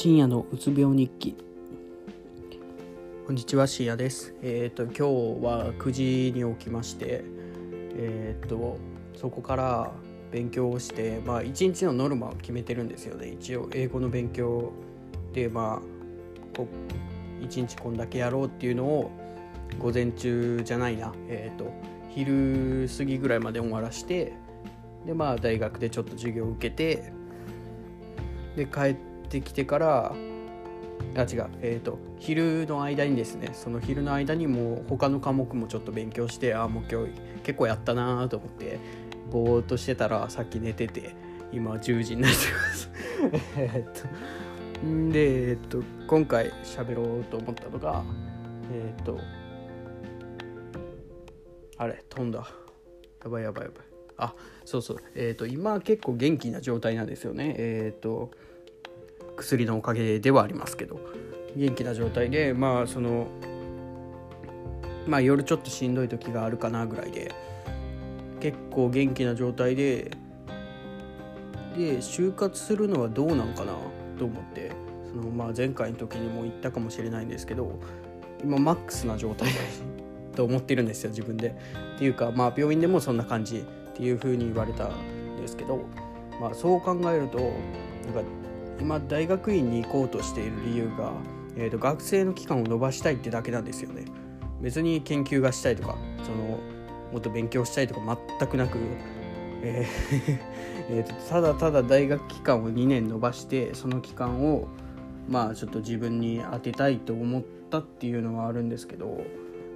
深夜のうつ病日記。こんにちは深夜です。えっ、ー、と今日は9時に起きましてえっ、ー、とそこから勉強をしてまあ一日のノルマを決めてるんですよね。一応英語の勉強でまあこ一日こんだけやろうっていうのを午前中じゃないな。えっ、ー、と昼過ぎぐらいまで終わらしてでまあ大学でちょっと授業を受けてで帰ってきてからあ違うえっ、ー、と昼の間にですねその昼の間にもう他の科目もちょっと勉強してあもう今日結構やったなと思ってぼーっとしてたらさっき寝てて今10時になってます。えっとでえっと今回喋ろうと思ったのがえっとあれ飛んだ。やばいやばいやばい。あそうそう。えっ、と今結構元気な状態なんですよね。えっ、と薬のおかげではありますけど。元気な状態でまあそのまあ夜ちょっとしんどい時があるかなぐらいで。結構元気な状態で。で就活するのはどうなんかな？と思って。そのまあ前回の時にも言ったかもしれないんですけど。今マックスな状態 と思ってるんですよ自分で。っていうかまあ病院でもそんな感じっていう風に言われたんですけど、まあ、そう考えるとなんか今大学院に行こうとしている理由が、えーと、学生の期間を延ばしたいってだけなんですよね。別に研究がしたいとかそのもっと勉強したいとか全くなく、えー えとただただ大学期間を2年延ばしてその期間をまあちょっと自分に当てたいと思ったっていうのはあるんですけど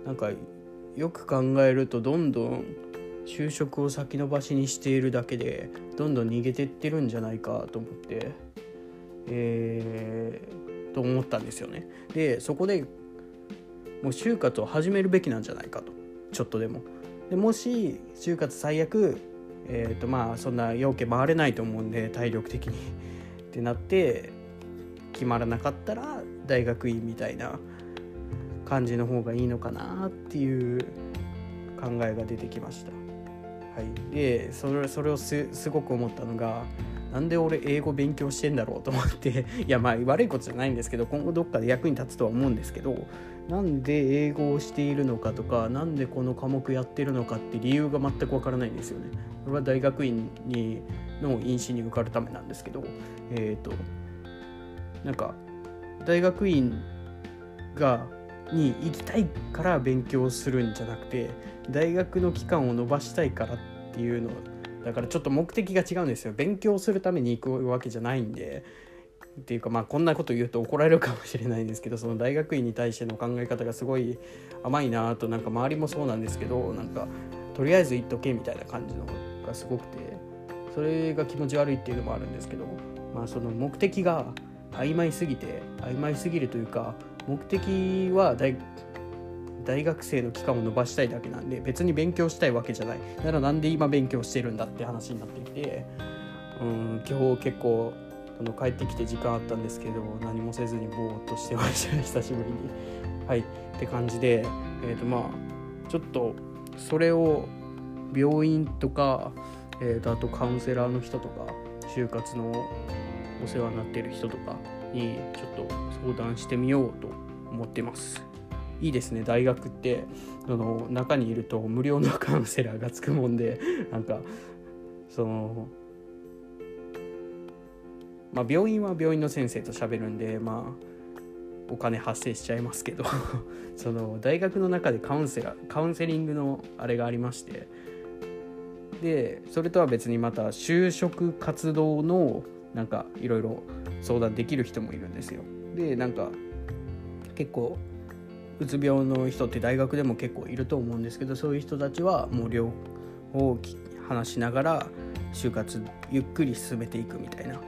なんかよく考えるとどんどん就職を先延ばしにしているだけでどんどん逃げてってるんじゃないかと思って、えー、と思ったんですよね。でそこでもう就活を始めるべきなんじゃないかとちょっとでも。でもし就活最悪、えー、とまあそんな要件回れないと思うんで体力的に ってなって決まらなかったら大学院みたいな感じの方がいいのかなっていう考えが出てきました。はい、でそれそれをすごく思ったのがなんで俺英語勉強してんだろうと思って いやまあ悪いことじゃないんですけど今後どっかで役に立つとは思うんですけどなんで英語をしているのかとか何でこの科目やってるのかって理由が全くわからないんですよね。これは大学院にの院試に受かるためなんですけどえっ、ー、となんか大学院がに行きたいから勉強するんじゃなくて大学の期間を延ばしたいからっていうのだからちょっと目的が違うんですよ。勉強するために行くわけじゃないんで。っていうかまあこんなこと言うと怒られるかもしれないんですけどその大学院に対しての考え方がすごい甘いなとなんか周りもそうなんですけどなんかとりあえず行っとけみたいな感じのがすごくてそれが気持ち悪いっていうのもあるんですけどまあその目的が曖昧すぎて曖昧すぎるというか目的は大大学生の期間を延ばしたいだけなんで別に勉強したいわけじゃない。ならなんで今勉強してるんだって話になっていてうん今日結構その帰ってきて時間あったんですけど何もせずにぼーっとしてました。久しぶりに。はいって感じでえ、ー、とまあちょっとそれを病院とか、えー、とあとカウンセラーの人とか就活のお世話になってる人とかにちょっと相談してみようと思ってます。いいですね大学ってその中にいると無料のカウンセラーがつくもんで なんかそのまあ病院は病院の先生と喋るんでまあお金発生しちゃいますけど その大学の中でカウンセラーカウンセリングのあれがありましてでそれとは別にまた就職活動のなんかいろいろ相談できる人もいるんですよ。でなんか結構うつ病の人って大学でも結構いると思うんですけどそういう人たちはもう両方話しながら就活ゆっくり進めていくみたいな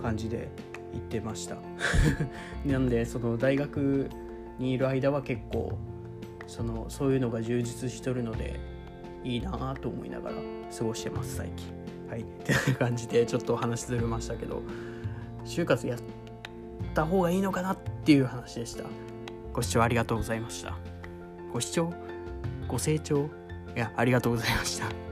感じで言ってました。なんでその大学にいる間は結構そのそういうのが充実しとるのでいいなと思いながら過ごしてます最近。はい。ってな感じでちょっとお話ずれましたけど就活やった方がいいのかなっていう話でした。ご視聴ありがとうございました。ご視聴ご清聴いやありがとうございました。